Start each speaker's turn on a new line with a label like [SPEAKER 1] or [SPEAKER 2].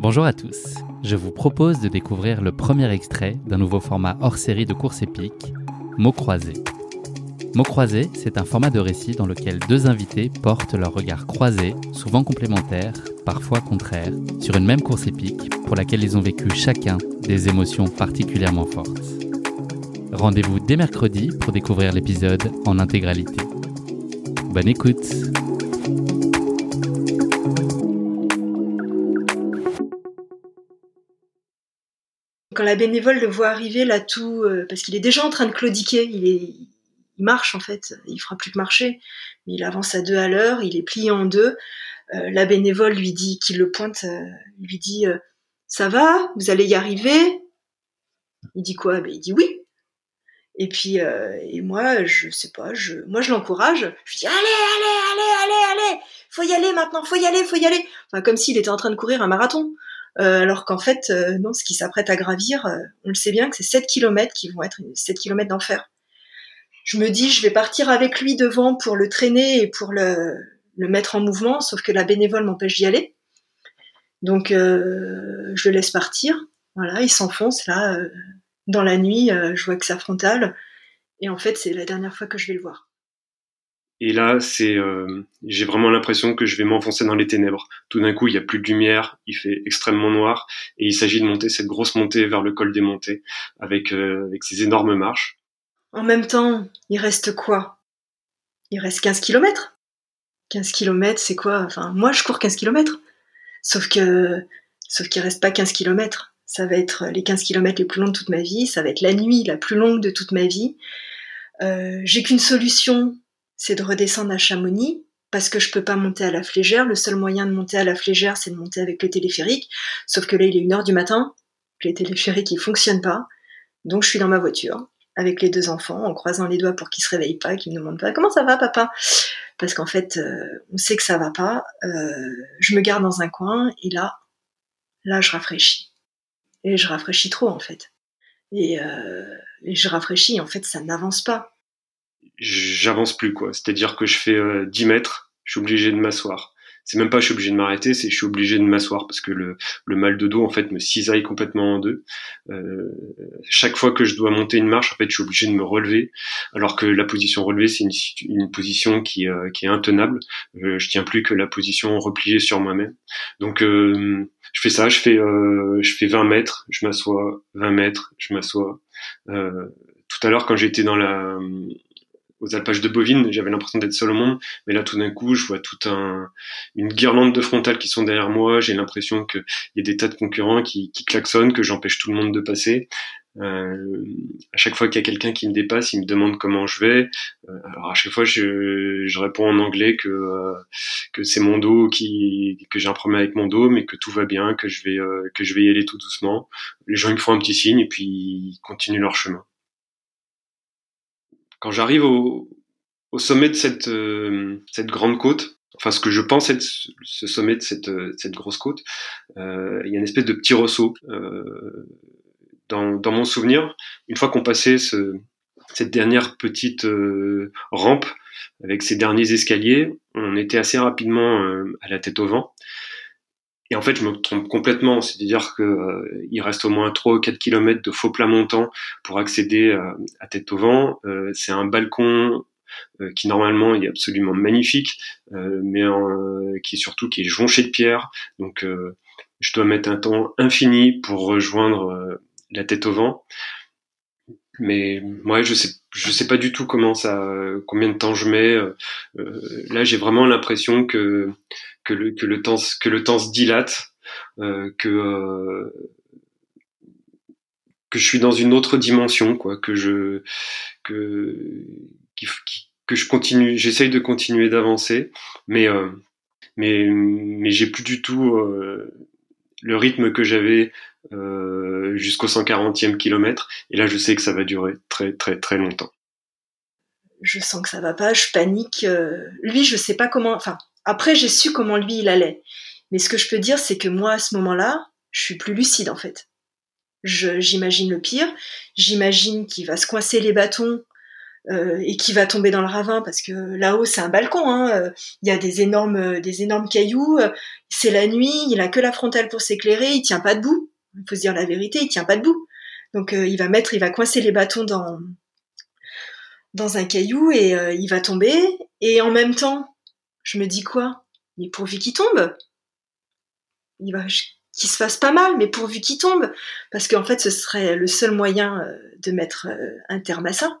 [SPEAKER 1] Bonjour à tous. Je vous propose de découvrir le premier extrait d'un nouveau format hors série de course épique, Mots croisés. Mots croisés, c'est un format de récit dans lequel deux invités portent leur regard croisés, souvent complémentaires, parfois contraires, sur une même course épique pour laquelle ils ont vécu chacun des émotions particulièrement fortes. Rendez-vous dès mercredi pour découvrir l'épisode en intégralité. Bonne écoute
[SPEAKER 2] Quand la bénévole le voit arriver là tout, euh, parce qu'il est déjà en train de claudiquer, il, marche en fait, il fera plus que marcher, mais il avance à deux à l'heure, il est plié en deux. Euh, la bénévole lui dit, qu'il le pointe, euh, lui dit ça va, vous allez y arriver. Il dit quoi? Ben, il dit oui. Et puis, euh, et moi, je sais pas, je, moi, je l'encourage. Je dis, allez, allez, allez, allez, allez, faut y aller maintenant, faut y aller, faut y aller. Enfin, comme s'il était en train de courir un marathon. Euh, alors qu'en fait, euh, non, ce qui s'apprête à gravir, on le sait bien que c'est 7 km qui vont être 7 km d'enfer. Je me dis, je vais partir avec lui devant pour le traîner et pour le, le mettre en mouvement, sauf que la bénévole m'empêche d'y aller. Donc, je le laisse partir. Voilà, il s'enfonce là dans la nuit, euh, je vois que sa frontale. Et en fait, c'est la dernière fois que je vais le voir.
[SPEAKER 3] Et là, c'est, euh, j'ai vraiment l'impression que je vais m'enfoncer dans les ténèbres. Tout d'un coup, il y a plus de lumière, il fait extrêmement noir, et il s'agit de monter cette grosse montée vers le col des montées, avec euh, avec ces énormes marches.
[SPEAKER 2] En même temps, il reste quoi? Il reste 15 km 15 km, c'est quoi? Enfin, moi, je cours 15 km. Sauf que, sauf qu'il reste pas 15 km ça va être les 15 km les plus longs de toute ma vie, ça va être la nuit la plus longue de toute ma vie. Euh, j'ai qu'une solution, c'est de redescendre à Chamonix, parce que je peux pas monter à la flégère. Le seul moyen de monter à la flégère, c'est de monter avec le téléphérique. Sauf que là, il est une heure du matin, les téléphériques, ils fonctionnent pas. Donc, je suis dans ma voiture, avec les deux enfants, en croisant les doigts pour qu'ils se réveillent pas, qu'ils me demandent pas comment ça va, papa? Parce qu'en fait, euh, on sait que ça va pas. Euh, je me garde dans un coin, et là, là, je rafraîchis et je rafraîchis trop en fait. Et, euh, et je rafraîchis, en fait, ça n'avance pas.
[SPEAKER 3] J'avance plus quoi. C'est-à-dire que je fais euh, 10 mètres, je suis obligé de m'asseoir. C'est même pas je suis obligé de m'arrêter, c'est je suis obligé de m'asseoir parce que le, le, mal de dos en fait me cisaille complètement en deux. Euh, chaque fois que je dois monter une marche, en fait, je suis obligé de me relever, alors que la position relevée c'est une, une, position qui, euh, qui est intenable. Euh, je tiens plus que la position repliée sur moi-même. Donc euh, je fais ça, je fais euh, je fais 20 mètres, je m'assois, 20 mètres, je m'assois. Euh, tout à l'heure quand j'étais dans la aux alpages de bovine, j'avais l'impression d'être seul au monde, mais là tout d'un coup, je vois toute un, une guirlande de frontales qui sont derrière moi, j'ai l'impression qu'il y a des tas de concurrents qui, qui klaxonnent, que j'empêche tout le monde de passer. Euh, à chaque fois qu'il y a quelqu'un qui me dépasse, il me demande comment je vais. Euh, alors à chaque fois, je, je réponds en anglais que euh, que c'est mon dos qui que j'ai un problème avec mon dos, mais que tout va bien, que je vais euh, que je vais y aller tout doucement. Les gens ils me font un petit signe et puis ils continuent leur chemin. Quand j'arrive au, au sommet de cette euh, cette grande côte, enfin ce que je pense être ce sommet de cette, cette grosse côte, euh, il y a une espèce de petit ressaut. Euh, dans, dans, mon souvenir, une fois qu'on passait ce, cette dernière petite euh, rampe avec ces derniers escaliers, on était assez rapidement euh, à la tête au vent. Et en fait, je me trompe complètement, c'est-à-dire que euh, reste au moins 3 ou 4 kilomètres de faux plat montant pour accéder à, à tête au vent. c'est un balcon qui normalement est absolument magnifique, mais qui est surtout qui est jonché de pierres. Donc je dois mettre un temps infini pour rejoindre la tête au vent. Mais moi, je sais, je sais pas du tout comment ça, combien de temps je mets. là, j'ai vraiment l'impression que que le que le temps que le temps se dilate, que que je suis dans une autre dimension, quoi, que je que que je continue, j'essaye de continuer d'avancer, mais euh, mais mais j'ai plus du tout euh, le rythme que j'avais euh, jusqu'au 140e kilomètre, et là je sais que ça va durer très très très longtemps.
[SPEAKER 2] Je sens que ça va pas, je panique. lui, je sais pas comment. Enfin, après j'ai su comment lui il allait, mais ce que je peux dire, c'est que moi à ce moment-là, je suis plus lucide en fait j'imagine le pire. J'imagine qu'il va se coincer les bâtons euh, et qu'il va tomber dans le ravin parce que là-haut c'est un balcon. Hein, euh, il y a des énormes, des énormes cailloux. C'est la nuit. Il a que la frontale pour s'éclairer. Il tient pas debout. Il faut se dire la vérité. Il tient pas debout. Donc euh, il va mettre, il va coincer les bâtons dans dans un caillou et il va tomber. Et en même temps, je me dis quoi? Mais pourvu qu'il tombe, il va, qu'il se fasse pas mal, mais pourvu qu'il tombe, parce qu'en fait, ce serait le seul moyen euh, de mettre euh, un terme à ça.